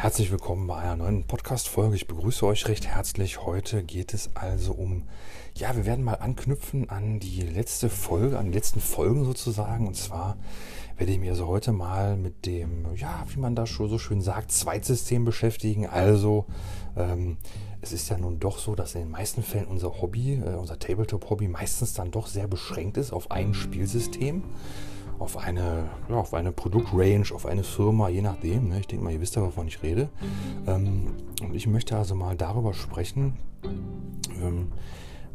Herzlich willkommen bei einer neuen Podcast-Folge. Ich begrüße euch recht herzlich. Heute geht es also um, ja, wir werden mal anknüpfen an die letzte Folge, an die letzten Folgen sozusagen. Und zwar werde ich mich also heute mal mit dem, ja, wie man da schon so schön sagt, Zweitsystem beschäftigen. Also, ähm, es ist ja nun doch so, dass in den meisten Fällen unser Hobby, äh, unser Tabletop-Hobby meistens dann doch sehr beschränkt ist auf ein Spielsystem auf eine, ja, auf eine Produktrange, auf eine Firma, je nachdem. Ne? Ich denke mal, ihr wisst ja, wovon ich rede. Ähm, und ich möchte also mal darüber sprechen, ähm,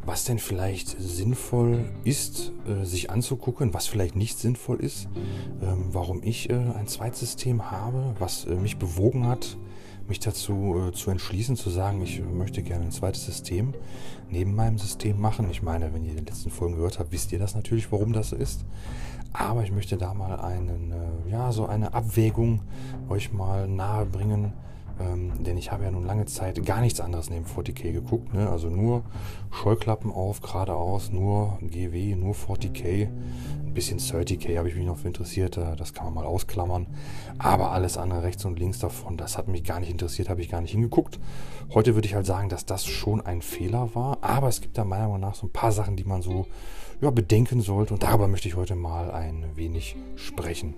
was denn vielleicht sinnvoll ist, äh, sich anzugucken, was vielleicht nicht sinnvoll ist, ähm, warum ich äh, ein Zweitsystem habe, was äh, mich bewogen hat, mich dazu äh, zu entschließen, zu sagen, ich möchte gerne ein zweites System neben meinem System machen. Ich meine, wenn ihr die letzten Folgen gehört habt, wisst ihr das natürlich, warum das so ist. Aber ich möchte da mal einen, äh, ja, so eine Abwägung euch mal nahe bringen. Ähm, denn ich habe ja nun lange Zeit gar nichts anderes neben 40k geguckt. Ne? Also nur Scheuklappen auf, geradeaus, nur GW, nur 40k. Ein bisschen 30k habe ich mich noch für interessiert. Äh, das kann man mal ausklammern. Aber alles andere rechts und links davon, das hat mich gar nicht interessiert, habe ich gar nicht hingeguckt. Heute würde ich halt sagen, dass das schon ein Fehler war. Aber es gibt da meiner Meinung nach so ein paar Sachen, die man so ja, bedenken sollte. Und darüber möchte ich heute mal ein wenig sprechen.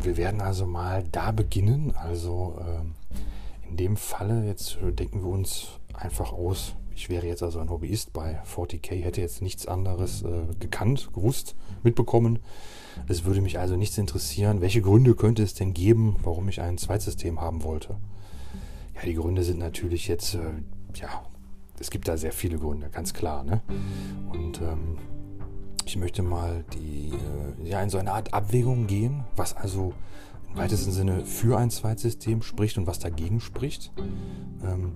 Wir werden also mal da beginnen. Also äh, in dem Falle, jetzt denken wir uns einfach aus, ich wäre jetzt also ein Hobbyist bei 40k, hätte jetzt nichts anderes äh, gekannt, gewusst, mitbekommen. Es würde mich also nichts interessieren, welche Gründe könnte es denn geben, warum ich ein Zweitsystem haben wollte. Ja, die Gründe sind natürlich jetzt, äh, ja, es gibt da sehr viele Gründe, ganz klar. Ne? Und ähm, ich möchte mal die, äh, ja, in so eine Art Abwägung gehen, was also im weitesten Sinne für ein Zweitsystem spricht und was dagegen spricht. Ähm,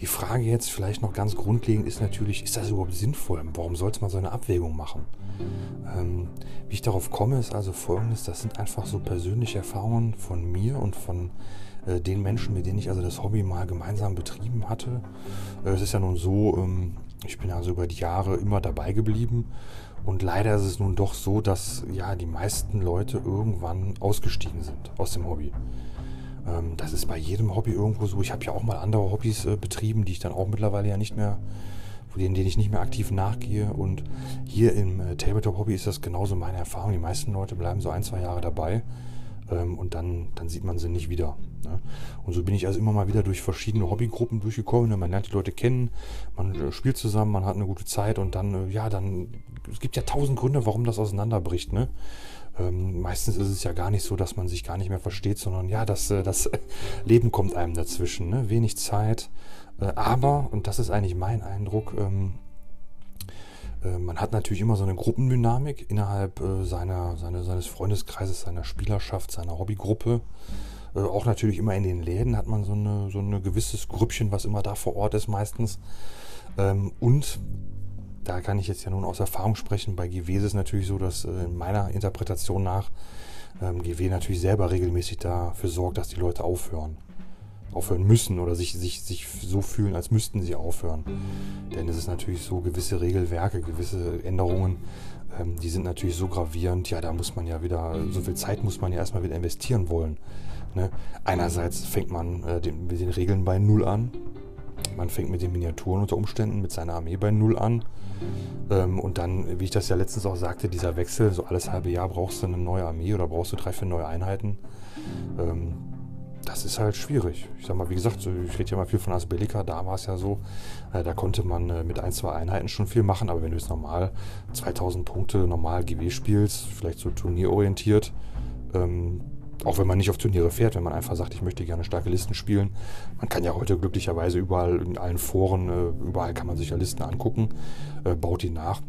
die Frage jetzt vielleicht noch ganz grundlegend ist natürlich, ist das überhaupt sinnvoll? Warum sollte man so eine Abwägung machen? Ähm, wie ich darauf komme, ist also folgendes, das sind einfach so persönliche Erfahrungen von mir und von äh, den Menschen, mit denen ich also das Hobby mal gemeinsam betrieben hatte. Äh, es ist ja nun so, ähm, ich bin also über die Jahre immer dabei geblieben und leider ist es nun doch so, dass ja die meisten Leute irgendwann ausgestiegen sind aus dem Hobby. Ähm, das ist bei jedem Hobby irgendwo so. Ich habe ja auch mal andere Hobbys äh, betrieben, die ich dann auch mittlerweile ja nicht mehr, denen, denen ich nicht mehr aktiv nachgehe. Und hier im äh, Tabletop-Hobby ist das genauso meine Erfahrung. Die meisten Leute bleiben so ein, zwei Jahre dabei ähm, und dann, dann sieht man sie nicht wieder. Ne? Und so bin ich also immer mal wieder durch verschiedene Hobbygruppen durchgekommen. Ne? Man lernt die Leute kennen, man äh, spielt zusammen, man hat eine gute Zeit und dann, äh, ja, dann, es gibt ja tausend Gründe, warum das auseinanderbricht. Ne? Ähm, meistens ist es ja gar nicht so, dass man sich gar nicht mehr versteht, sondern ja, das, äh, das Leben kommt einem dazwischen. Ne? Wenig Zeit. Aber, und das ist eigentlich mein Eindruck, ähm, äh, man hat natürlich immer so eine Gruppendynamik innerhalb seiner, seine, seines Freundeskreises, seiner Spielerschaft, seiner Hobbygruppe. Äh, auch natürlich immer in den Läden hat man so ein so eine gewisses Grüppchen, was immer da vor Ort ist meistens. Ähm, und da kann ich jetzt ja nun aus Erfahrung sprechen, bei GW ist es natürlich so, dass in meiner Interpretation nach ähm, GW natürlich selber regelmäßig dafür sorgt, dass die Leute aufhören aufhören müssen oder sich, sich, sich so fühlen, als müssten sie aufhören. Denn es ist natürlich so, gewisse Regelwerke, gewisse Änderungen, ähm, die sind natürlich so gravierend, ja, da muss man ja wieder, so viel Zeit muss man ja erstmal wieder investieren wollen. Ne? Einerseits fängt man äh, den, mit den Regeln bei Null an, man fängt mit den Miniaturen unter Umständen, mit seiner Armee bei Null an. Ähm, und dann, wie ich das ja letztens auch sagte, dieser Wechsel, so alles halbe Jahr brauchst du eine neue Armee oder brauchst du drei, vier neue Einheiten. Ähm, das ist halt schwierig. Ich sag mal, wie gesagt, ich rede ja mal viel von Asbellica, da war es ja so, äh, da konnte man äh, mit ein, zwei Einheiten schon viel machen, aber wenn du jetzt normal 2000 Punkte normal GW spielst, vielleicht so turnierorientiert, ähm, auch wenn man nicht auf Turniere fährt, wenn man einfach sagt, ich möchte gerne starke Listen spielen. Man kann ja heute glücklicherweise überall in allen Foren, äh, überall kann man sich ja Listen angucken, äh, baut die nach.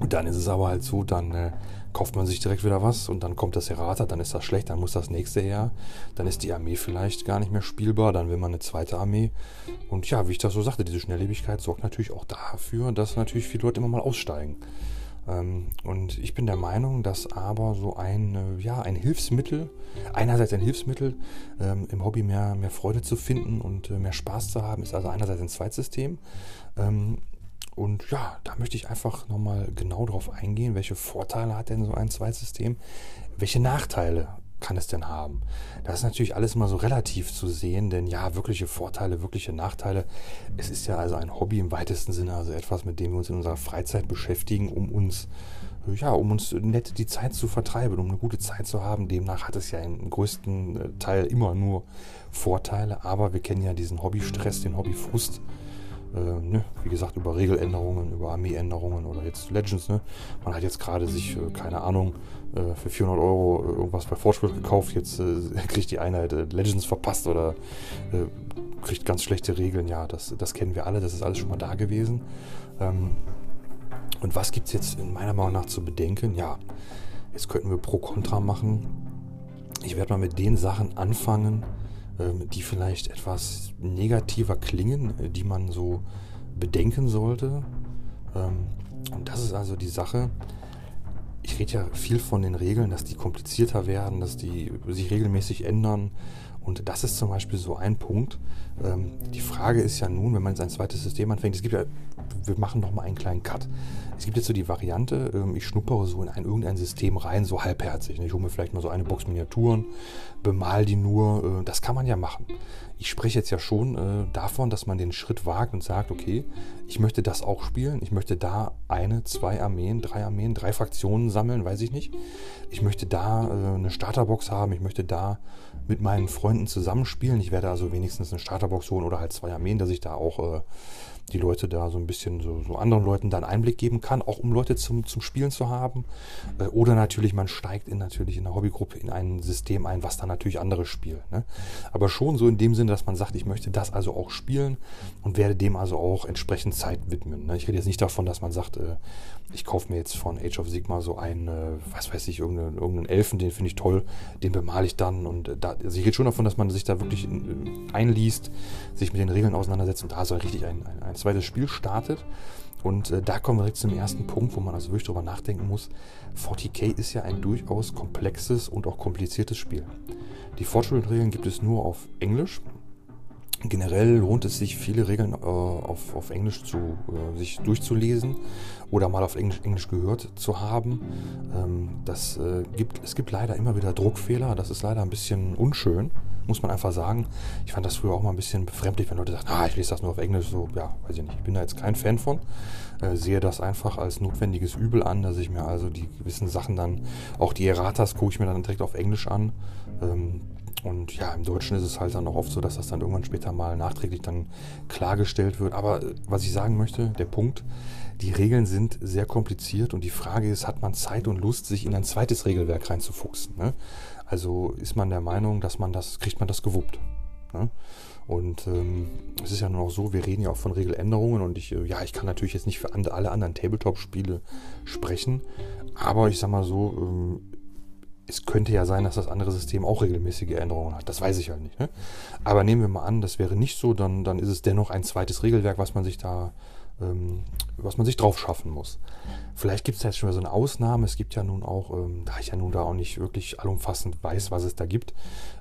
Und dann ist es aber halt so, dann äh, kauft man sich direkt wieder was und dann kommt das Errata, dann ist das schlecht, dann muss das nächste her. Dann ist die Armee vielleicht gar nicht mehr spielbar, dann will man eine zweite Armee. Und ja, wie ich das so sagte, diese Schnelllebigkeit sorgt natürlich auch dafür, dass natürlich viele Leute immer mal aussteigen. Ähm, und ich bin der Meinung, dass aber so ein, äh, ja, ein Hilfsmittel, einerseits ein Hilfsmittel, ähm, im Hobby mehr, mehr Freude zu finden und äh, mehr Spaß zu haben, ist also einerseits ein Zweitsystem. Ähm, und Und ja, da möchte ich einfach nochmal genau drauf eingehen, welche Vorteile hat denn so ein Zweitsystem, welche Nachteile kann es denn haben? Das ist natürlich alles mal so relativ zu sehen, denn ja, wirkliche Vorteile, wirkliche Nachteile. Es ist ja also ein Hobby im weitesten Sinne, also etwas, mit dem wir uns in unserer Freizeit beschäftigen, um uns ja, um uns nett die Zeit zu vertreiben, um eine gute Zeit zu haben. Demnach hat es ja im größten äh, Teil immer nur Vorteile, aber wir kennen ja diesen Hobbystress, den Hobbyfrust. Äh, ne? Wie gesagt, über Regeländerungen, über Armeeänderungen oder jetzt Legends. Ne? Man hat jetzt gerade sich, äh, keine Ahnung, äh, für 400 Euro äh, irgendwas bei Fortschritt gekauft. Jetzt äh, kriegt die Einheit Legends verpasst oder kriegt ganz schlechte Regeln. Ja, das, das kennen wir alle, das ist alles schon mal da gewesen. Ähm, und was gibt es jetzt in meiner Meinung nach zu bedenken? Ja, jetzt könnten wir pro Contra machen. Ich werde mal mit den Sachen anfangen, die vielleicht etwas negativer klingen, die man so bedenken sollte. Ähm, und das ist also die Sache, ich rede ja viel von den Regeln, dass die komplizierter werden, dass die sich regelmäßig ändern. Und das ist zum Beispiel so ein Punkt. Ähm, die Frage ist ja nun, wenn man jetzt ein zweites System anfängt, es gibt ja, wir machen nochmal einen kleinen Cut. Es gibt jetzt so die Variante, ähm, ich schnuppere so in ein, irgendein System rein, so halbherzig. Ich hole mir vielleicht mal so eine Box Miniaturen, bemal die nur. Äh, das kann man ja machen. Ich spreche jetzt ja schon äh, davon, dass man den Schritt wagt und sagt, okay, ich möchte das auch spielen. Ich möchte da eine, zwei Armeen, drei Armeen, drei Fraktionen sammeln, weiß ich nicht. Ich möchte da äh, eine Starterbox haben. Ich möchte da mit meinen Freunden zusammenspielen. Ich werde also wenigstens eine Starterbox holen oder halt zwei Armeen, dass ich da auch äh, die Leute da so ein bisschen so, so, anderen Leuten dann Einblick geben kann, auch um Leute zum, zum Spielen zu haben. Äh, oder natürlich, man steigt in natürlich in der Hobbygruppe in ein System ein, was dann natürlich andere spielen. Ne? Aber schon so in dem Sinne, dass man sagt, ich möchte das also auch spielen und werde dem also auch entsprechend Zeit widmen. Ne? Ich rede jetzt nicht davon, dass man sagt, äh, ich kaufe mir jetzt von Age of Sigma so einen, äh, was weiß ich, irgendeinen, irgendeinen Elfen, den finde ich toll, den bemale ich dann. Und äh, da, also ich rede schon davon, dass man sich da wirklich äh, einliest, sich mit den Regeln auseinandersetzt und da so richtig ein, ein, ein zweites Spiel startet. Und äh, da kommen wir direkt zum ersten Punkt, wo man also wirklich drüber nachdenken muss. 40k ist ja ein durchaus komplexes und auch kompliziertes Spiel. Die Fortschrittregeln gibt es nur auf Englisch. Generell lohnt es sich, viele Regeln äh, auf, auf Englisch zu, äh, sich durchzulesen oder mal auf Englisch, Englisch gehört zu haben. Ähm, das, äh, gibt, es gibt leider immer wieder Druckfehler. Das ist leider ein bisschen unschön, muss man einfach sagen. Ich fand das früher auch mal ein bisschen befremdlich, wenn Leute sagen, ah, ich lese das nur auf Englisch. So, ja, weiß ich nicht. Ich bin da jetzt kein Fan von. Äh, sehe das einfach als notwendiges Übel an, dass ich mir also die gewissen Sachen dann, auch die Erratas gucke ich mir dann direkt auf Englisch an. Ähm, und ja, im Deutschen ist es halt dann auch oft so, dass das dann irgendwann später mal nachträglich dann klargestellt wird. Aber äh, was ich sagen möchte, der Punkt, die Regeln sind sehr kompliziert und die Frage ist, hat man Zeit und Lust, sich in ein zweites Regelwerk reinzufuchsen? Ne? Also ist man der Meinung, dass man das, kriegt man das gewuppt? Ne? Und ähm, es ist ja nur auch so, wir reden ja auch von Regeländerungen und ich, äh, ja, ich kann natürlich jetzt nicht für alle anderen Tabletop-Spiele sprechen, aber ich sag mal so, ähm, es könnte ja sein, dass das andere System auch regelmäßige Änderungen hat. Das weiß ich halt nicht. Ne? Aber nehmen wir mal an, das wäre nicht so, dann, dann ist es dennoch ein zweites Regelwerk, was man sich da, ähm, was man sich drauf schaffen muss. Vielleicht gibt es jetzt schon mal so eine Ausnahme. Es gibt ja nun auch, ähm, da ich ja nun da auch nicht wirklich allumfassend weiß, was es da gibt.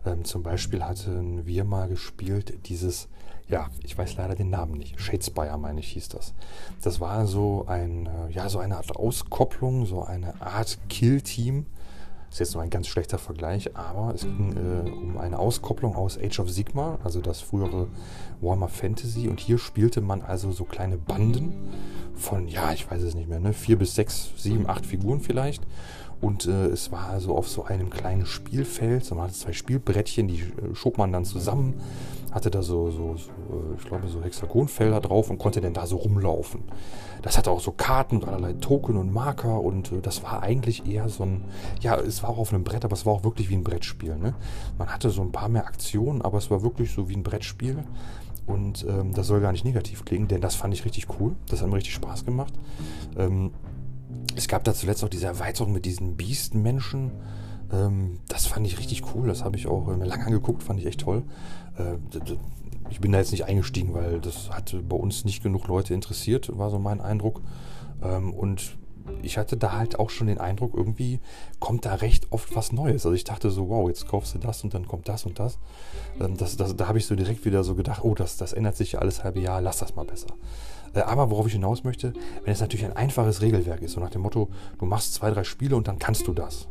Ähm, zum Beispiel hatten wir mal gespielt dieses, ja, ich weiß leider den Namen nicht. Shadespire, meine ich, hieß das. Das war so ein, äh, ja, so eine Art Auskopplung, so eine Art Kill-Team ist jetzt nur ein ganz schlechter Vergleich, aber es ging äh, um eine Auskopplung aus Age of Sigma, also das frühere Warhammer Fantasy. Und hier spielte man also so kleine Banden von, ja, ich weiß es nicht mehr, ne, vier bis sechs, sieben, acht Figuren vielleicht. Und äh, es war also auf so einem kleinen Spielfeld, so man hatte zwei Spielbrettchen, die äh, schob man dann zusammen, hatte da so, so, so äh, ich glaube, so Hexagonfelder drauf und konnte dann da so rumlaufen. Das hatte auch so Karten und allerlei Token und Marker und äh, das war eigentlich eher so ein, ja, es war auch auf einem Brett, aber es war auch wirklich wie ein Brettspiel. Ne? Man hatte so ein paar mehr Aktionen, aber es war wirklich so wie ein Brettspiel. Und ähm, das soll gar nicht negativ klingen, denn das fand ich richtig cool. Das hat mir richtig Spaß gemacht. Ähm, es gab da zuletzt auch diese Erweiterung mit diesen Biestenmenschen. Ähm, das fand ich richtig cool. Das habe ich auch äh, lange angeguckt, fand ich echt toll. Äh, ich bin da jetzt nicht eingestiegen, weil das hat bei uns nicht genug Leute interessiert, war so mein Eindruck. Ähm, und ich hatte da halt auch schon den Eindruck, irgendwie kommt da recht oft was Neues. Also ich dachte so, wow, jetzt kaufst du das und dann kommt das und das. Ähm, das, das da habe ich so direkt wieder so gedacht, oh, das, das ändert sich ja alles halbe Jahr, lass das mal besser. Äh, aber worauf ich hinaus möchte, wenn es natürlich ein einfaches Regelwerk ist, so nach dem Motto, du machst zwei, drei Spiele und dann kannst du das.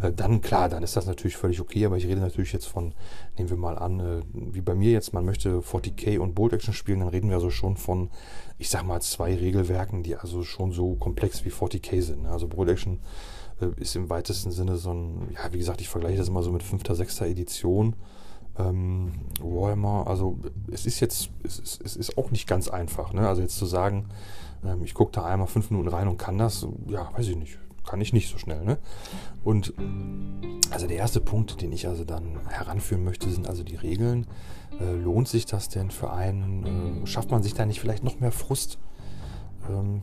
Äh, dann klar, dann ist das natürlich völlig okay, aber ich rede natürlich jetzt von, nehmen wir mal an, äh, wie bei mir jetzt, man möchte 40k und Bolt Action spielen, dann reden wir also schon von, ich sag mal, zwei Regelwerken, die also schon so komplex wie 40k sind. Ne? Also Bolt Action ist im weitesten Sinne so ein, ja, wie gesagt, ich vergleiche das immer so mit 5., 6. Edition ähm, Warhammer, also es ist jetzt, es ist, es ist auch nicht ganz einfach. Ne? Also jetzt zu sagen, ähm, ich gucke da einmal fünf Minuten rein und kann das, ja, weiß ich nicht. Kann ich nicht so schnell. Ne? Und also der erste Punkt, den ich also dann heranführen möchte, sind also die Regeln. Äh, lohnt sich das denn für einen? Äh, schafft man sich da nicht vielleicht noch mehr Frust? Ähm,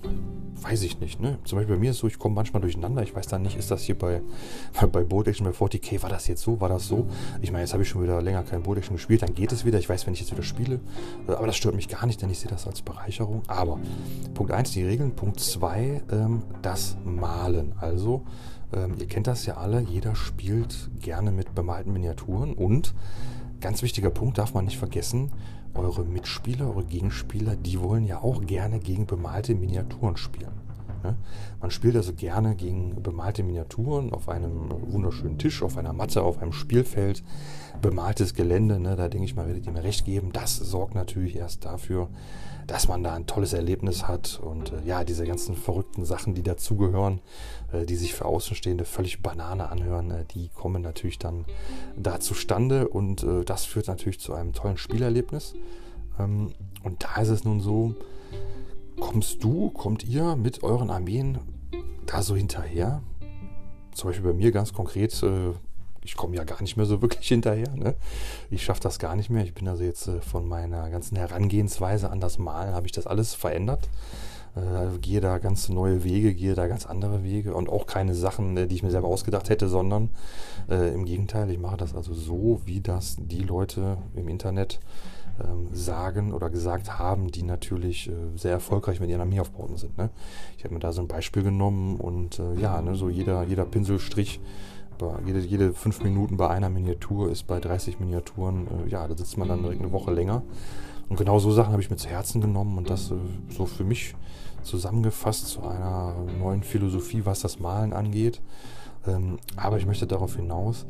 weiß ich nicht. Ne? Zum Beispiel bei mir ist es so, ich komme manchmal durcheinander. Ich weiß dann nicht, ist das hier bei, bei Board Action, bei 40k, war das jetzt so, war das so? Ich meine, jetzt habe ich schon wieder länger kein Board Action gespielt, dann geht es wieder. Ich weiß, wenn ich jetzt wieder spiele. Äh, aber das stört mich gar nicht, denn ich sehe das als Bereicherung. Aber Punkt 1, die Regeln. Punkt 2, ähm, das Malen. Also, ähm, ihr kennt das ja alle, jeder spielt gerne mit bemalten Miniaturen und ganz wichtiger Punkt darf man nicht vergessen, eure Mitspieler, eure Gegenspieler, die wollen ja auch gerne gegen bemalte Miniaturen spielen. Ne? Man spielt also gerne gegen bemalte Miniaturen auf einem wunderschönen Tisch, auf einer Matte, auf einem Spielfeld, bemaltes Gelände. Ne? Da denke ich mal, werdet ihr mir recht geben. Das sorgt natürlich erst dafür, dass man da ein tolles Erlebnis hat und äh, ja, diese ganzen verrückten Sachen, die dazugehören, äh, die sich für Außenstehende völlig Banane anhören, äh, die kommen natürlich dann da zustande und äh, das führt natürlich zu einem tollen Spielerlebnis. Ähm, und da ist es nun so, kommst du, kommt ihr mit euren Armeen da so hinterher? Zum Beispiel bei mir ganz konkret, äh, ich komme ja gar nicht mehr so wirklich hinterher. Ne? Ich schaffe das gar nicht mehr. Ich bin also jetzt äh, von meiner ganzen Herangehensweise an das Malen, habe ich das alles verändert. Äh, gehe da ganz neue Wege, gehe da ganz andere Wege und auch keine Sachen, äh, die ich mir selber ausgedacht hätte, sondern äh, im Gegenteil, ich mache das also so, wie das die Leute im Internet ähm, sagen oder gesagt haben, die natürlich äh, sehr erfolgreich mit ihren Armeeaufbauten sind. Ne? Ich habe mir da so ein Beispiel genommen und äh, ja, ne, so jeder, jeder Pinselstrich jede, jede fünf Minuten bei einer Miniatur ist bei 30 Miniaturen, äh, ja, da sitzt man dann direkt eine Woche länger. Und genau so Sachen habe ich mir zu Herzen genommen und das äh, so für mich zusammengefasst zu einer neuen Philosophie, was das Malen angeht. Ähm, aber ich möchte darauf hinaus,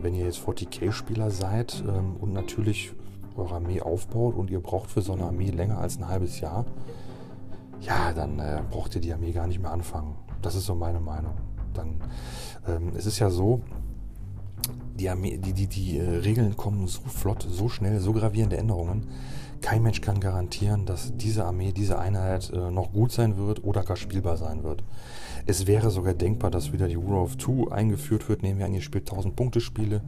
wenn ihr jetzt 40k-Spieler seid ähm, und natürlich eure Armee aufbaut und ihr braucht für so eine Armee länger als ein halbes Jahr, ja, dann äh, braucht ihr die Armee gar nicht mehr anfangen. Das ist so meine Meinung. Dann, ähm, es ist ja so, die, Armee, die, die, die äh, Regeln kommen so flott, so schnell, so gravierende Änderungen, kein Mensch kann garantieren, dass diese Armee, diese Einheit äh, noch gut sein wird oder gar spielbar sein wird. Es wäre sogar denkbar, dass wieder die Rule of Two eingeführt wird. Nehmen wir an, ihr spielt 1000 Punkte Spiele,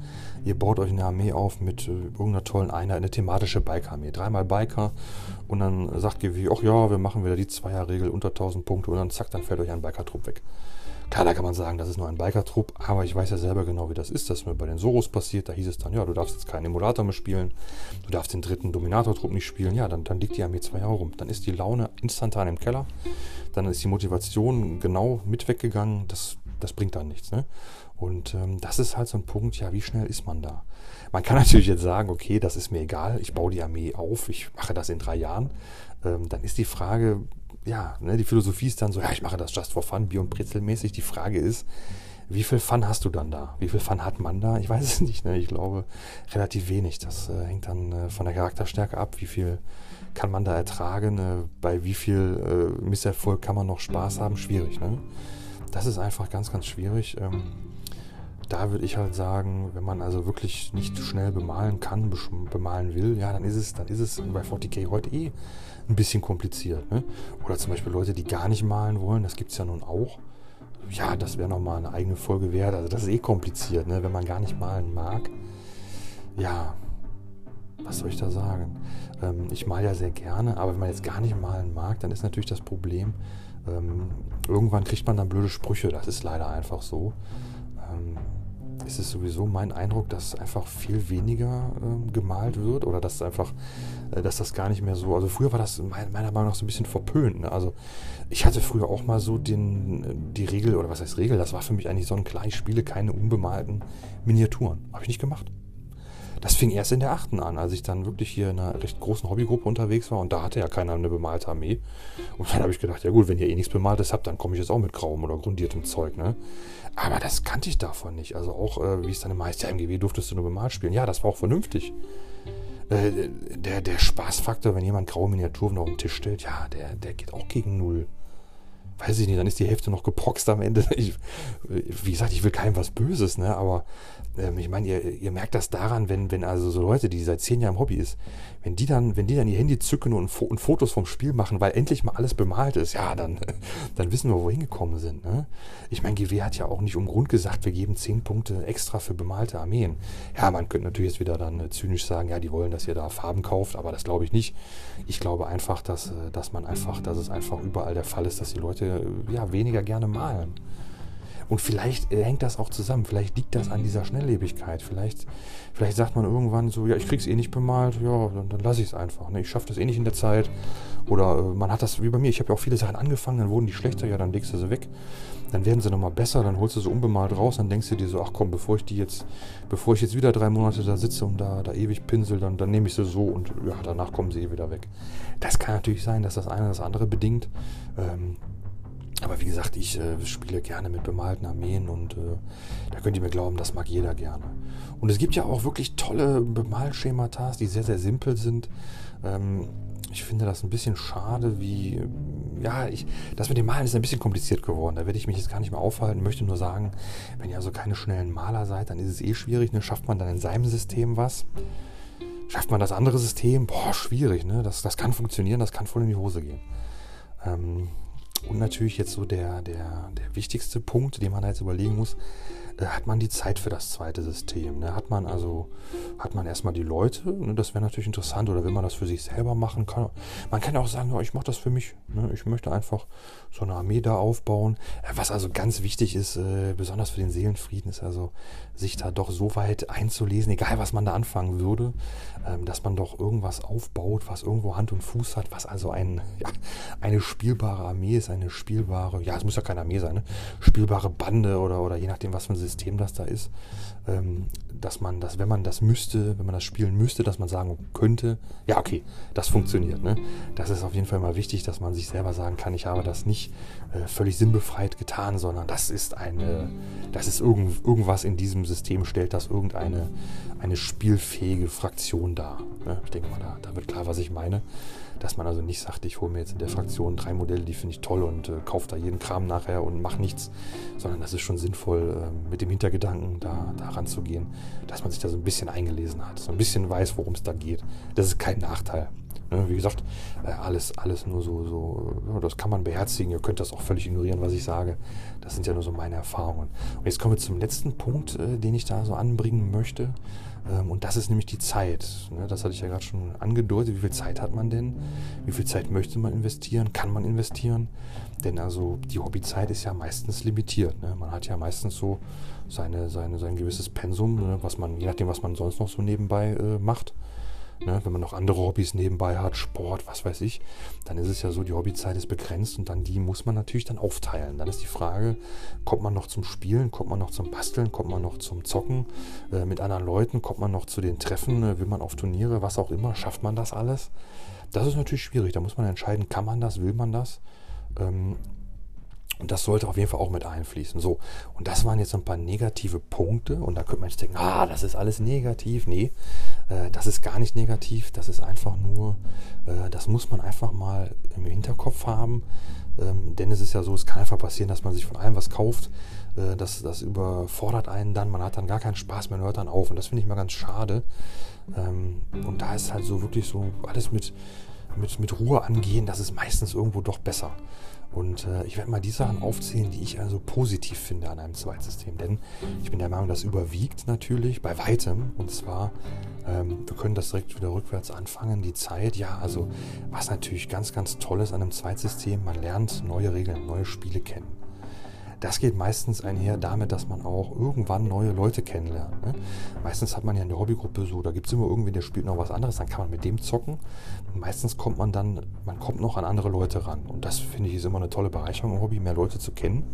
ihr baut euch eine Armee auf mit äh, irgendeiner tollen Einheit, eine thematische Biker-Armee. Dreimal Biker und dann sagt ihr wie, ach ja, wir machen wieder die Zweierregel unter 1000 Punkte und dann zack, dann fällt euch ein Biker-Trupp weg. Klar, da kann man sagen, das ist nur ein Biker-Trupp, aber ich weiß ja selber genau, wie das ist. Das ist mir bei den Soros passiert. Da hieß es dann, ja, du darfst jetzt keinen Emulator mehr spielen, du darfst den dritten Dominator-Trupp nicht spielen. Ja, dann, dann liegt die Armee zwei Jahre rum. Dann ist die Laune instantan im Keller. Dann ist die Motivation genau mit weggegangen. Das, das bringt dann nichts. Ne? Und ähm, das ist halt so ein Punkt, ja, wie schnell ist man da? Man kann natürlich jetzt sagen, okay, das ist mir egal, ich baue die Armee auf, ich mache das in drei Jahren. Ähm, dann ist die Frage, ja, ne, die Philosophie ist dann so, ja, ich mache das just for fun, Bier- und Brezelmäßig. Die Frage ist, wie viel Fun hast du dann da? Wie viel Fun hat man da? Ich weiß es nicht. Ne? Ich glaube, relativ wenig. Das äh, hängt dann äh, von der Charakterstärke ab. Wie viel kann man da ertragen? Äh, bei wie viel äh, Misserfolg kann man noch Spaß haben? Schwierig. Ne? Das ist einfach ganz, ganz schwierig. Ähm, da würde ich halt sagen, wenn man also wirklich nicht schnell bemalen kann, bemalen will, ja, dann ist es, dann ist es bei 40k heute eh ein bisschen kompliziert. Ne? Oder zum Beispiel Leute, die gar nicht malen wollen, das gibt es ja nun auch. Ja, das wäre nochmal eine eigene Folge wert. Also das ist eh kompliziert, ne? wenn man gar nicht malen mag. Ja, was soll ich da sagen? Ähm, ich male ja sehr gerne, aber wenn man jetzt gar nicht malen mag, dann ist natürlich das Problem, ähm, irgendwann kriegt man dann blöde Sprüche. Das ist leider einfach so. Ähm, ist es sowieso mein Eindruck, dass einfach viel weniger äh, gemalt wird oder dass einfach, äh, dass das gar nicht mehr so, also früher war das meiner Meinung nach so ein bisschen verpönt. Ne? Also ich hatte früher auch mal so den, die Regel, oder was heißt Regel, das war für mich eigentlich so ein ich spiele keine unbemalten Miniaturen. Habe ich nicht gemacht. Das fing erst in der achten an, als ich dann wirklich hier in einer recht großen Hobbygruppe unterwegs war und da hatte ja keiner eine bemalte Armee. Und dann habe ich gedacht, ja gut, wenn ihr eh nichts Bemaltes habt, dann komme ich jetzt auch mit grauem oder grundiertem Zeug, ne? Aber das kannte ich davon nicht. Also auch, äh, wie es dann im Meister MGW durftest du nur bemalt spielen. Ja, das war auch vernünftig. Äh, der, der Spaßfaktor, wenn jemand graue Miniaturen auf den Tisch stellt, ja, der, der geht auch gegen null weiß ich nicht, dann ist die Hälfte noch gepoxt am Ende. Ich, wie gesagt, ich will keinem was Böses, ne? Aber ähm, ich meine, ihr, ihr merkt das daran, wenn, wenn also so Leute, die seit zehn Jahren im Hobby ist, wenn die dann, wenn die dann ihr Handy zücken und, und Fotos vom Spiel machen, weil endlich mal alles bemalt ist, ja, dann, dann wissen wir, wo wir hingekommen sind. Ne? Ich meine, GW hat ja auch nicht um Grund gesagt, wir geben zehn Punkte extra für bemalte Armeen. Ja, man könnte natürlich jetzt wieder dann äh, zynisch sagen, ja, die wollen, dass ihr da Farben kauft, aber das glaube ich nicht. Ich glaube einfach, dass, äh, dass man einfach, dass es einfach überall der Fall ist, dass die Leute äh, ja weniger gerne malen. Und vielleicht äh, hängt das auch zusammen. Vielleicht liegt das an dieser Schnelllebigkeit. Vielleicht, vielleicht sagt man irgendwann so, ja, ich krieg's eh nicht bemalt, ja, dann, dann lasse ich es einfach. Ne? Ich schaffe das eh nicht in der Zeit. Oder äh, man hat das wie bei mir, ich habe ja auch viele Sachen angefangen, dann wurden die schlechter, ja, dann legst du sie weg. Dann werden sie nochmal besser, dann holst du sie unbemalt raus, dann denkst du dir so, ach komm, bevor ich die jetzt, bevor ich jetzt wieder drei Monate da sitze und da, da ewig pinsel, dann, dann nehme ich sie so und ja, danach kommen sie eh wieder weg. Das kann natürlich sein, dass das eine das andere bedingt. Ähm, aber wie gesagt, ich äh, spiele gerne mit bemalten Armeen und äh, da könnt ihr mir glauben, das mag jeder gerne. Und es gibt ja auch wirklich tolle Bemalschemata, die sehr, sehr simpel sind. Ähm, ich finde das ein bisschen schade, wie. Ja, ich, das mit dem Malen ist ein bisschen kompliziert geworden. Da werde ich mich jetzt gar nicht mehr aufhalten. Ich möchte nur sagen, wenn ihr also keine schnellen Maler seid, dann ist es eh schwierig. Ne? Schafft man dann in seinem System was? Schafft man das andere System? Boah, schwierig. Ne? Das, das kann funktionieren, das kann voll in die Hose gehen. Ähm, und natürlich jetzt so der, der, der wichtigste Punkt, den man jetzt überlegen muss, äh, hat man die Zeit für das zweite System? Ne? Hat man also, hat man erstmal die Leute, ne? das wäre natürlich interessant, oder will man das für sich selber machen? Kann, man kann auch sagen, ja, ich mache das für mich. Ne? Ich möchte einfach so eine Armee da aufbauen. Äh, was also ganz wichtig ist, äh, besonders für den Seelenfrieden, ist also, sich da doch so weit einzulesen, egal was man da anfangen würde, ähm, dass man doch irgendwas aufbaut, was irgendwo Hand und Fuß hat, was also ein, ja, eine spielbare Armee ist, eine spielbare, ja, es muss ja keine Armee sein, ne? spielbare Bande oder, oder je nachdem, was für ein System das da ist, ähm, dass man das, wenn man das müsste, wenn man das spielen müsste, dass man sagen könnte, ja, okay, das funktioniert. Ne? Das ist auf jeden Fall mal wichtig, dass man sich selber sagen kann, ich habe das nicht äh, völlig sinnbefreit getan, sondern das ist eine, das ist irgend, irgendwas in diesem System, stellt das irgendeine eine spielfähige Fraktion dar. Ne? Ich denke mal, da, da wird klar, was ich meine dass man also nicht sagt, ich hole mir jetzt in der Fraktion drei Modelle, die finde ich toll und äh, kaufe da jeden Kram nachher und mache nichts, sondern das ist schon sinnvoll, äh, mit dem Hintergedanken da, da ranzugehen, dass man sich da so ein bisschen eingelesen hat, so ein bisschen weiß, worum es da geht. Das ist kein Nachteil. Ne? Wie gesagt, äh, alles, alles nur so, so, das kann man beherzigen. Ihr könnt das auch völlig ignorieren, was ich sage. Das sind ja nur so meine Erfahrungen. Und jetzt kommen wir zum letzten Punkt, äh, den ich da so anbringen möchte. Ähm, und das ist nämlich die Zeit. Ne? Das hatte ich ja gerade schon angedeutet. Wie viel Zeit hat man denn? Wie viel Zeit möchte man investieren? Kann man investieren? Denn also die Hobbyzeit ist ja meistens limitiert. Ne? Man hat ja meistens so seine, seine, sein gewisses Pensum, ne? was man, je nachdem, was man sonst noch so nebenbei äh, macht. Ne, wenn man noch andere Hobbys nebenbei hat, Sport, was weiß ich, dann ist es ja so, die Hobbyzeit ist begrenzt und dann die muss man natürlich dann aufteilen. Dann ist die Frage, kommt man noch zum Spielen, kommt man noch zum Basteln, kommt man noch zum Zocken äh, mit anderen Leuten, kommt man noch zu den Treffen, äh, will man auf Turniere, was auch immer, schafft man das alles? Das ist natürlich schwierig, da muss man entscheiden, kann man das, will man das? Ähm, und das sollte auf jeden Fall auch mit einfließen. So, und das waren jetzt ein paar negative Punkte. Und da könnte man jetzt denken, ah, das ist alles negativ. Nee, äh, das ist gar nicht negativ. Das ist einfach nur, äh, das muss man einfach mal im Hinterkopf haben. Ähm, denn es ist ja so, es kann einfach passieren, dass man sich von allem was kauft. Äh, das, das überfordert einen dann. Man hat dann gar keinen Spaß mehr und hört dann auf. Und das finde ich mal ganz schade. Ähm, und da ist halt so wirklich so alles mit, mit, mit Ruhe angehen. Das ist meistens irgendwo doch besser. Und äh, ich werde mal die Sachen aufzählen, die ich also positiv finde an einem Zweitsystem. Denn ich bin der Meinung, das überwiegt natürlich bei weitem. Und zwar, ähm, wir können das direkt wieder rückwärts anfangen. Die Zeit, ja, also was natürlich ganz, ganz toll ist an einem Zweitsystem, man lernt neue Regeln, neue Spiele kennen das geht meistens einher damit, dass man auch irgendwann neue Leute kennenlernt. Ne? Meistens hat man ja in der Hobbygruppe so, da gibt es immer irgendwie, der spielt noch was anderes, dann kann man mit dem zocken. Und meistens kommt man dann, man kommt noch an andere Leute ran. Und das finde ich ist immer eine tolle Bereicherung im Hobby, mehr Leute zu kennen.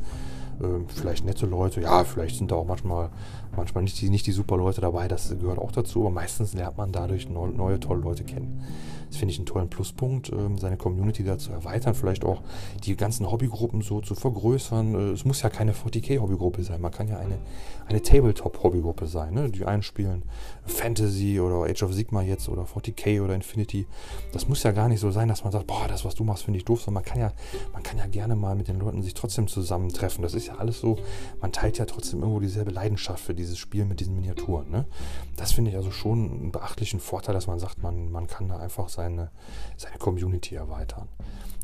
Ähm, vielleicht nette Leute, ja, vielleicht sind da auch manchmal, manchmal nicht die, nicht die super Leute dabei, das gehört auch dazu, aber meistens lernt man dadurch neue, neue tolle Leute kennen. Das finde ich einen tollen Pluspunkt, ähm, seine Community da zu erweitern, vielleicht auch die ganzen Hobbygruppen so zu vergrößern. Äh, es muss ja keine 40k-Hobbygruppe sein, man kann ja eine, eine Tabletop-Hobbygruppe sein. Ne? Die einen spielen Fantasy oder Age of Sigma jetzt oder 40k oder Infinity. Das muss ja gar nicht so sein, dass man sagt, boah, das, was du machst, finde ich doof, sondern man kann ja, man kann ja gerne mal mit den Leuten sich trotzdem zusammentreffen. Das ist ja alles so, man teilt ja trotzdem irgendwo dieselbe Leidenschaft für dieses Spiel mit diesen Miniaturen. Ne? Das finde ich also schon einen beachtlichen Vorteil, dass man sagt, man, man kann da einfach seine, seine Community erweitern.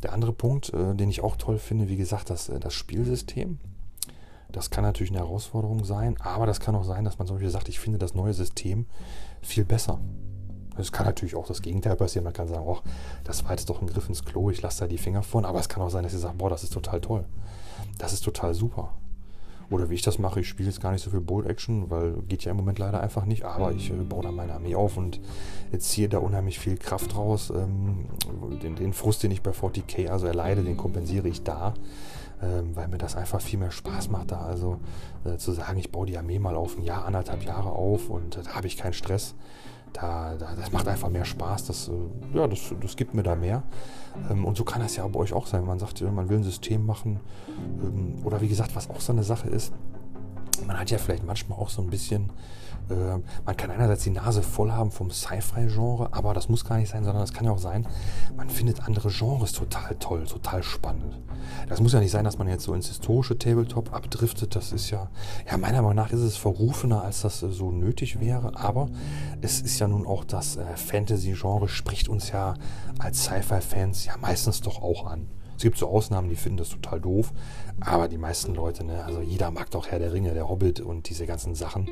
Der andere Punkt, äh, den ich auch toll finde, wie gesagt, das, äh, das Spielsystem. Das kann natürlich eine Herausforderung sein, aber das kann auch sein, dass man zum Beispiel sagt, ich finde das neue System viel besser. Es kann natürlich auch das Gegenteil passieren. Man kann sagen, oh, das war jetzt doch ein Griff ins Klo, ich lasse da die Finger von. Aber es kann auch sein, dass sie sagen, boah, das ist total toll. Das ist total super. Oder wie ich das mache, ich spiele jetzt gar nicht so viel Bold Action, weil geht ja im Moment leider einfach nicht, aber ich äh, baue da meine Armee auf und ziehe da unheimlich viel Kraft raus. Ähm, den, den, Frust, den ich bei 40k also erleide, den kompensiere ich da, ähm, weil mir das einfach viel mehr Spaß macht, da also äh, zu sagen, ich baue die Armee mal auf ein Jahr, anderthalb Jahre auf und äh, da habe ich keinen Stress. Da, da, das macht einfach mehr Spaß, das, äh, ja, das, das gibt mir da mehr. Ähm, und so kann das ja bei euch auch sein, man sagt, man will ein System machen. Ähm, oder wie gesagt, was auch so eine Sache ist, man hat ja vielleicht manchmal auch so ein bisschen äh, man kann einerseits die Nase voll haben vom Sci-Fi-Genre, aber das muss gar nicht sein, sondern es kann ja auch sein, man findet andere Genres total toll, total spannend. Das muss ja nicht sein, dass man jetzt so ins historische Tabletop abdriftet. Das ist ja, ja, meiner Meinung nach ist es verrufener, als das äh, so nötig wäre. Aber es ist ja nun auch das äh, Fantasy-Genre, spricht uns ja als Sci-Fi-Fans ja meistens doch auch an. Es gibt so Ausnahmen, die finden das total doof, aber die meisten Leute, ne, also jeder mag doch Herr der Ringe, der Hobbit und diese ganzen Sachen.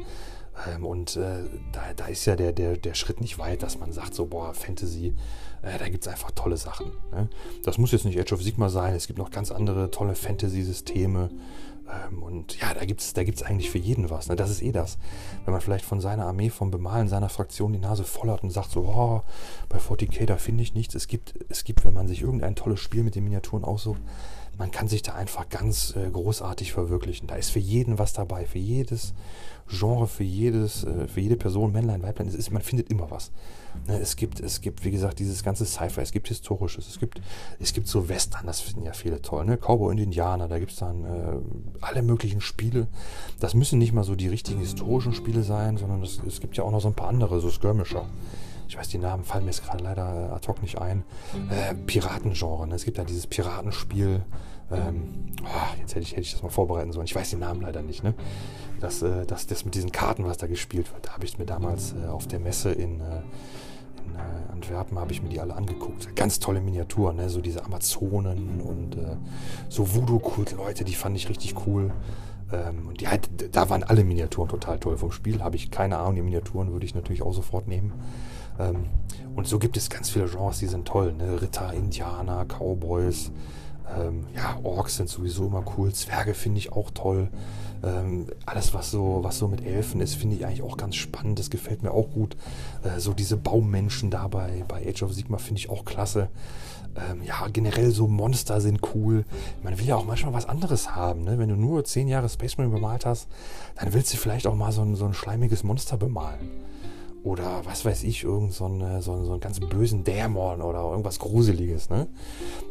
Ähm, und äh, da, da ist ja der, der, der Schritt nicht weit, dass man sagt, so, boah, Fantasy, äh, da gibt es einfach tolle Sachen. Ne? Das muss jetzt nicht Age of Sigma sein, es gibt noch ganz andere tolle Fantasy-Systeme. Ähm, und ja, da gibt es da gibt's eigentlich für jeden was. Ne? Das ist eh das. Wenn man vielleicht von seiner Armee, vom Bemalen seiner Fraktion die Nase voll hat und sagt so, oh, bei 40k, da finde ich nichts. Es gibt, es gibt, wenn man sich irgendein tolles Spiel mit den Miniaturen aussucht, man kann sich da einfach ganz äh, großartig verwirklichen. Da ist für jeden was dabei, für jedes Genre, für jedes, äh, für jede Person, Männlein, Weiblein. Es ist, man findet immer was. Ne, es gibt, es gibt, wie gesagt, dieses ganze Sci-Fi, es gibt Historisches, es gibt, es gibt so Western, das finden ja viele toll, ne? Cowboy und Indianer, da gibt es dann äh, alle möglichen Spiele. Das müssen nicht mal so die richtigen historischen Spiele sein, sondern es, es gibt ja auch noch so ein paar andere, so Skirmisher ich weiß, die Namen fallen mir jetzt gerade leider ad hoc nicht ein, äh, Piratengenre. Ne? Es gibt ja dieses Piratenspiel. Ähm, oh, jetzt hätte ich, hätte ich das mal vorbereiten sollen. Ich weiß den Namen leider nicht. Ne? Das, äh, das, das mit diesen Karten, was da gespielt wird, da habe ich mir damals äh, auf der Messe in, äh, in äh, Antwerpen habe ich mir die alle angeguckt. Ganz tolle Miniaturen, ne? so diese Amazonen und äh, so Voodoo-Kult-Leute, die fand ich richtig cool. Ähm, und die, da waren alle Miniaturen total toll. Vom Spiel habe ich keine Ahnung, die Miniaturen würde ich natürlich auch sofort nehmen. Ähm, und so gibt es ganz viele Genres, die sind toll. Ne? Ritter, Indianer, Cowboys. Ähm, ja, Orks sind sowieso immer cool. Zwerge finde ich auch toll. Ähm, alles, was so, was so mit Elfen ist, finde ich eigentlich auch ganz spannend. Das gefällt mir auch gut. Äh, so diese Baummenschen da bei, bei Age of Sigma finde ich auch klasse. Ähm, ja, generell so Monster sind cool. Man will ja auch manchmal was anderes haben. Ne? Wenn du nur zehn Jahre Space Marine bemalt hast, dann willst du vielleicht auch mal so ein, so ein schleimiges Monster bemalen oder was weiß ich, irgend so, eine, so, so einen ganz bösen Dämon oder irgendwas Gruseliges. Ne?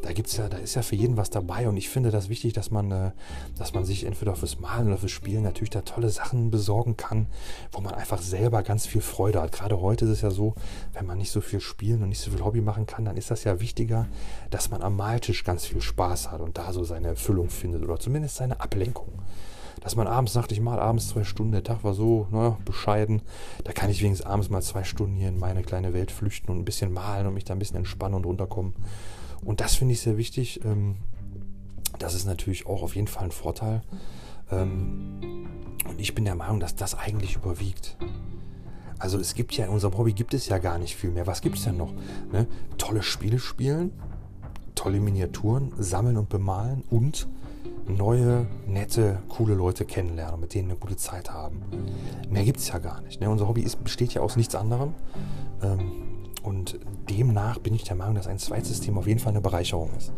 Da gibt's ja, da ist ja für jeden was dabei und ich finde das wichtig, dass man, äh, dass man sich entweder fürs Malen oder fürs Spielen natürlich da tolle Sachen besorgen kann, wo man einfach selber ganz viel Freude hat. Gerade heute ist es ja so, wenn man nicht so viel spielen und nicht so viel Hobby machen kann, dann ist das ja wichtiger, dass man am Maltisch ganz viel Spaß hat und da so seine Erfüllung findet oder zumindest seine Ablenkung dass man abends sagt, ich mal abends zwei Stunden, der Tag war so naja, bescheiden, da kann ich wenigstens abends mal zwei Stunden hier in meine kleine Welt flüchten und ein bisschen malen und mich da ein bisschen entspannen und runterkommen. Und das finde ich sehr wichtig. Ähm, das ist natürlich auch auf jeden Fall ein Vorteil. Ähm, und ich bin der Meinung, dass das eigentlich überwiegt. Also es gibt ja in unserem Hobby gibt es ja gar nicht viel mehr. Was gibt es denn noch? Ne? Tolle Spiele spielen, tolle Miniaturen sammeln und bemalen und neue, nette, coole Leute kennenlernen, mit denen eine gute Zeit haben. Mehr gibt es ja gar nicht. Ne? Unser Hobby ist, besteht ja aus nichts anderem. Ähm, und demnach bin ich der Meinung, dass ein Zweitsystem auf jeden Fall eine Bereicherung ist.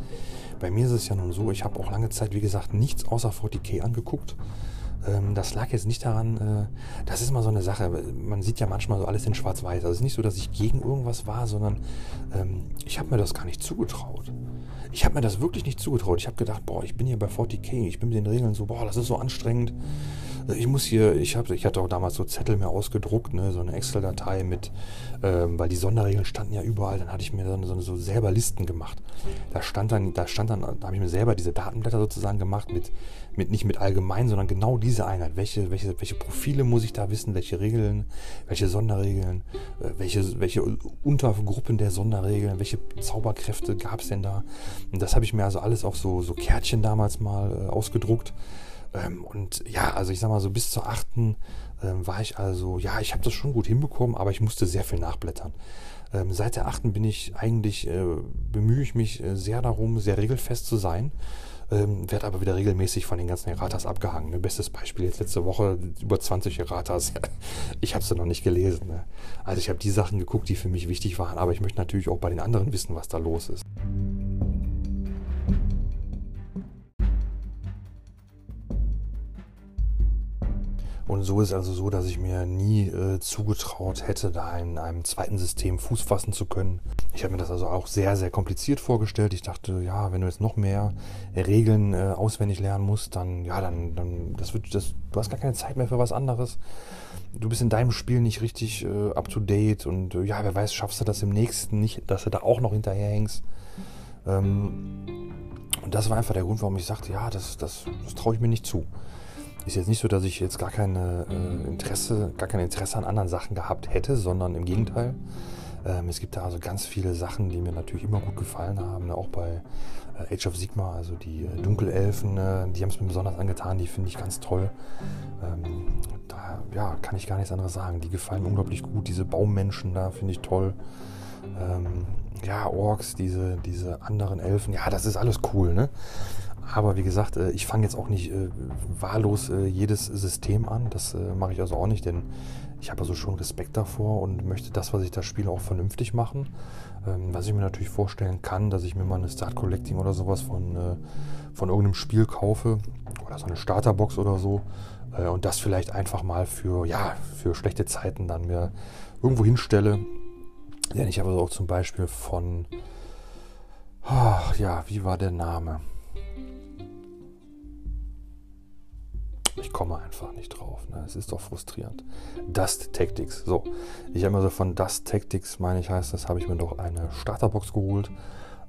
Bei mir ist es ja nun so, ich habe auch lange Zeit, wie gesagt, nichts außer 40k angeguckt. Ähm, das lag jetzt nicht daran, äh, das ist immer so eine Sache. Man sieht ja manchmal so alles in Schwarz-Weiß. Also es ist nicht so, dass ich gegen irgendwas war, sondern ähm, ich habe mir das gar nicht zugetraut. Ich habe mir das wirklich nicht zugetraut. Ich habe gedacht, boah, ich bin hier bei 40k, ich bin mit den Regeln so, boah, das ist so anstrengend. Ich muss hier, ich, hab, ich hatte auch damals so Zettel mir ausgedruckt, ne, so eine Excel-Datei mit, ähm, weil die Sonderregeln standen ja überall, dann hatte ich mir so, so selber Listen gemacht. Da stand dann, da stand dann, da habe ich mir selber diese Datenblätter sozusagen gemacht mit, mit nicht mit allgemein, sondern genau diese Einheit. Welche, welche, welche Profile muss ich da wissen, welche Regeln, welche Sonderregeln, äh, welche, welche Untergruppen der Sonderregeln, welche Zauberkräfte gab es denn da? Und das habe ich mir also alles auf so, so Kärtchen damals mal äh, ausgedruckt. Ähm, und ja, also ich sag mal so bis zur achten ähm, war ich also, ja, ich habe das schon gut hinbekommen, aber ich musste sehr viel nachblättern. Ähm, seit der achten bin ich eigentlich, äh, bemühe ich mich äh, sehr darum, sehr regelfest zu sein. Ähm, werde aber wieder regelmäßig von den ganzen Erratas abgehangen. Ne? Bestes Beispiel jetzt letzte Woche über 20 Erratas. ich habe sie noch nicht gelesen. Ne? Also ich habe die Sachen geguckt, die für mich wichtig waren, aber ich möchte natürlich auch bei den anderen wissen, was da los ist. Und so ist also so, dass ich mir nie äh, zugetraut hätte, da in einem zweiten System Fuß fassen zu können. Ich habe mir das also auch sehr, sehr kompliziert vorgestellt. Ich dachte, ja, wenn du jetzt noch mehr Regeln äh, auswendig lernen musst, dann, ja, dann, dann, das wird, das, du hast gar keine Zeit mehr für was anderes. Du bist in deinem Spiel nicht richtig äh, up to date und äh, ja, wer weiß, schaffst du das im nächsten nicht, dass du da auch noch hinterherhängst. Ähm, und das war einfach der Grund, warum ich sagte, ja, das, das, das traue ich mir nicht zu. Ist jetzt nicht so, dass ich jetzt gar keine äh, Interesse, gar kein Interesse an anderen Sachen gehabt hätte, sondern im Gegenteil. Ähm, es gibt da also ganz viele Sachen, die mir natürlich immer gut gefallen haben. Ne? Auch bei äh, Age of Sigma, also die äh, Dunkelelfen, äh, die haben es mir besonders angetan, die finde ich ganz toll. Ähm, da ja, kann ich gar nichts anderes sagen. Die gefallen mir unglaublich gut. Diese Baummenschen da finde ich toll. Ähm, ja, Orks, diese, diese anderen Elfen, ja, das ist alles cool, ne? Aber wie gesagt, äh, ich fange jetzt auch nicht äh, wahllos äh, jedes System an. Das mache ich also auch nicht, denn ich habe also schon Respekt davor und möchte das, was ich da spiele, auch vernünftig machen. Ähm, was ich mir natürlich vorstellen kann, dass ich mir mal eine Start Collecting oder sowas von, von irgendeinem Spiel kaufe oder so eine Starterbox oder so und das vielleicht einfach mal für, ja, für schlechte Zeiten dann mir irgendwo hinstelle. Denn ich habe also auch zum Beispiel von, ach, ja, wie war der Name? Ich komme einfach nicht drauf. Ne? Es ist doch frustrierend. Dust Tactics. So, ich habe mir so von Dust Tactics, meine ich, heißt das, habe ich mir doch eine Starterbox geholt.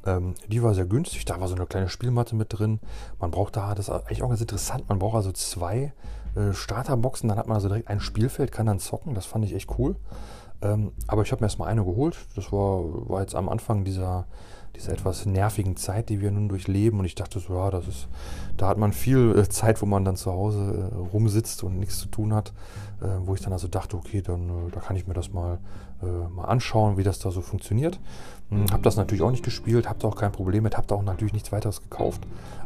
Ähm, die war sehr günstig. Da war so eine kleine Spielmatte mit drin. Man braucht da, das ist eigentlich auch ganz interessant, man braucht also zwei äh, Starterboxen. Dann hat man also direkt ein Spielfeld, kann dann zocken. Das fand ich echt cool. Ähm, aber ich habe mir erstmal eine geholt. Das war, war jetzt am Anfang dieser dieser etwas nervigen Zeit, die wir nun durchleben. Und ich dachte so, ja, das ist, da hat man viel äh, Zeit, wo man dann zu Hause äh, rumsitzt und nichts zu tun hat, äh, wo ich dann also dachte, okay, dann da kann ich mir das mal, mal anschauen, wie das da so funktioniert. Hm, habe das natürlich auch nicht gespielt, habe da auch kein Problem mit, habe da auch natürlich nichts weiteres gekauft.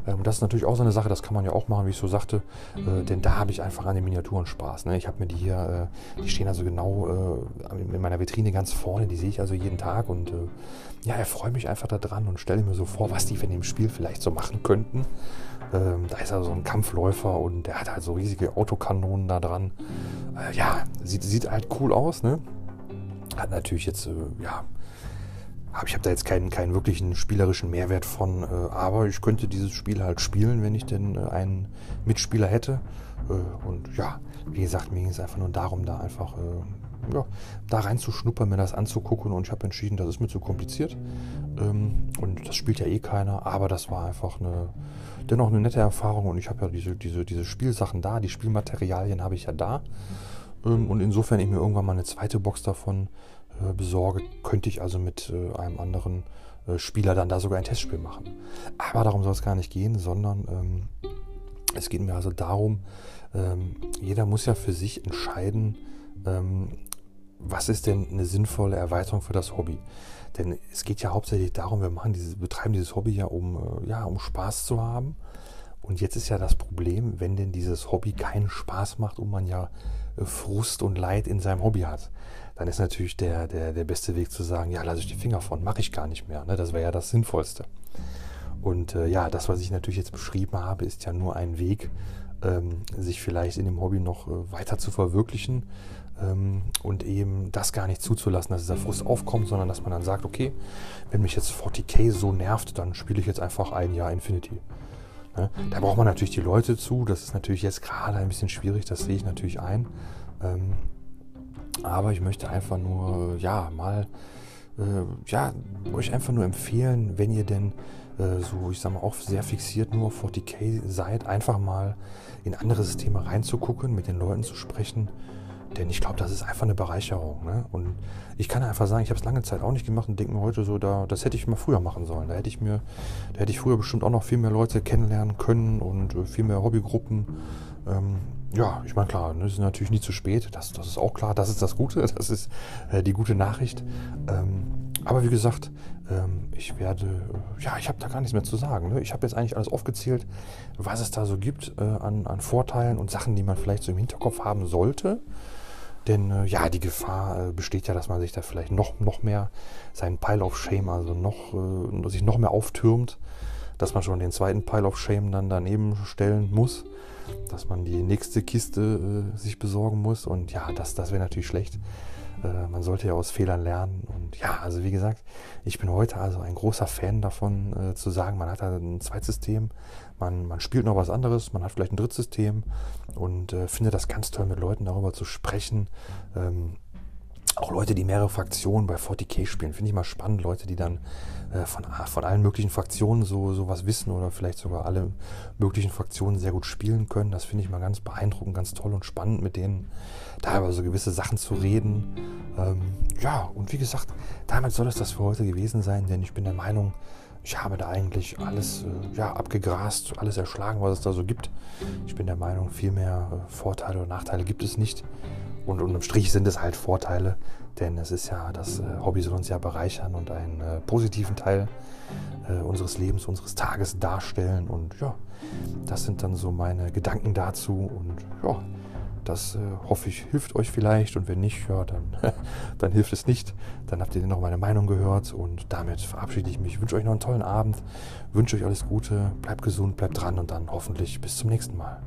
Ähm, das ist natürlich auch so eine Sache, das kann man ja auch machen, wie ich so sagte, äh, denn da habe ich einfach an den Miniaturen Spaß. Ne? Ich habe mir die hier, die stehen also genau in meiner Vitrine ganz vorne, die sehe ich also jeden Tag und ja, erfreue mich einfach daran und stelle mir so vor, was die in dem Spiel vielleicht so machen könnten. Ähm, da ist also so ein Kampfläufer und der hat halt so riesige Autokanonen da dran. Äh, ja, sieht, sieht halt cool aus, ne? Hat natürlich jetzt, äh, ja, hab, ich habe da jetzt keinen, keinen wirklichen spielerischen Mehrwert von, äh, aber ich könnte dieses Spiel halt spielen, wenn ich denn äh, einen Mitspieler hätte. Äh, und ja, wie gesagt, mir ging es einfach nur darum, da einfach äh, ja, da reinzuschnuppern, mir das anzugucken und ich habe entschieden, das ist mir zu kompliziert. Ähm, und das spielt ja eh keiner, aber das war einfach eine, dennoch eine nette Erfahrung und ich habe ja diese, diese, diese Spielsachen da, die Spielmaterialien habe ich ja da. Ähm, und insofern ich mir irgendwann mal eine zweite Box davon äh, besorge, könnte ich also mit äh, einem anderen äh, Spieler dann da sogar ein Testspiel machen. Aber darum soll es gar nicht gehen, sondern ähm, es geht mir also darum, ähm, jeder muss ja für sich entscheiden, ähm, was ist denn eine sinnvolle Erweiterung für das Hobby? Denn es geht ja hauptsächlich darum, wir machen dieses, betreiben dieses Hobby ja, um, äh, ja, um Spaß zu haben. Und jetzt ist ja das Problem, wenn denn dieses Hobby keinen Spaß macht und man ja Frust und Leid in seinem Hobby hat, dann ist natürlich der, der, der beste Weg zu sagen, ja, lasse ich die Finger von, mache ich gar nicht mehr. Ne? Das wäre ja das Sinnvollste. Und äh, ja, das, was ich natürlich jetzt beschrieben habe, ist ja nur ein Weg, ähm, sich vielleicht in dem Hobby noch äh, weiter zu verwirklichen ähm, und eben das gar nicht zuzulassen, dass dieser Frust aufkommt, sondern dass man dann sagt, okay, wenn mich jetzt 40k so nervt, dann spiele ich jetzt einfach ein Jahr Infinity. Ne? Da braucht man natürlich die Leute zu, das ist natürlich jetzt gerade ein bisschen schwierig, das sehe ich natürlich ein. Ähm, aber ich möchte einfach nur, ja, mal, äh, ja, euch einfach nur empfehlen, wenn ihr denn äh, so, ich sag mal, auch sehr fixiert nur auf 40k seid, einfach mal in andere Systeme reinzugucken, mit den Leuten zu sprechen. Denn ich glaube, das ist einfach eine Bereicherung. Ne? Und ich kann einfach sagen, ich habe es lange Zeit auch nicht gemacht und denke mir heute so, da, das hätte ich mal früher machen sollen. Da hätte ich mir, da hätte ich früher bestimmt auch noch viel mehr Leute kennenlernen können und äh, viel mehr Hobbygruppen. Ähm, ja, ich meine, klar, ne, es ist natürlich nie zu spät. Das, das ist auch klar. Das ist das Gute. Das ist äh, die gute Nachricht. Ähm, aber wie gesagt, ähm, ich werde, äh, ja, ich habe da gar nichts mehr zu sagen. Ne? Ich habe jetzt eigentlich alles aufgezählt, was es da so gibt äh, an, an Vorteilen und Sachen, die man vielleicht so im Hinterkopf haben sollte. Denn äh, ja, die Gefahr äh, besteht ja, dass man sich da vielleicht noch, noch mehr seinen Pile of Shame, also noch, äh, sich noch mehr auftürmt, dass man schon den zweiten Pile of Shame dann daneben stellen muss, dass man die nächste Kiste äh, sich besorgen muss. Und ja, das, das wäre natürlich schlecht. Äh, man sollte ja aus Fehlern lernen. Und ja, also wie gesagt, ich bin heute also ein großer Fan davon, äh, zu sagen, man hat da ein Zweitsystem, man, man spielt noch was anderes, man hat vielleicht ein Drittsystem und äh, finde das ganz toll, mit Leuten darüber zu sprechen. Ähm, auch Leute, die mehrere Fraktionen bei 40k spielen, finde ich mal spannend. Leute, die dann äh, von, von allen möglichen Fraktionen so, so was wissen oder vielleicht sogar alle möglichen Fraktionen sehr gut spielen können. Das finde ich mal ganz beeindruckend, ganz toll und spannend, mit denen da über so gewisse Sachen zu reden. Ähm, ja, und wie gesagt, damit soll es das für heute gewesen sein, denn ich bin der Meinung, ich habe da eigentlich alles äh, ja, abgegrast, alles erschlagen, was es da so gibt. Ich bin der Meinung, viel mehr äh, Vorteile oder Nachteile gibt es nicht. Und unterm Strich sind es halt Vorteile, denn es ist ja, das äh, Hobby soll uns ja bereichern und einen äh, positiven Teil äh, unseres Lebens, unseres Tages darstellen. Und ja, das sind dann so meine Gedanken dazu. Und ja, das äh, hoffe ich hilft euch vielleicht. Und wenn nicht, ja, dann, dann hilft es nicht. Dann habt ihr noch meine Meinung gehört. Und damit verabschiede ich mich. Wünsche euch noch einen tollen Abend. Wünsche euch alles Gute. Bleibt gesund, bleibt dran und dann hoffentlich bis zum nächsten Mal.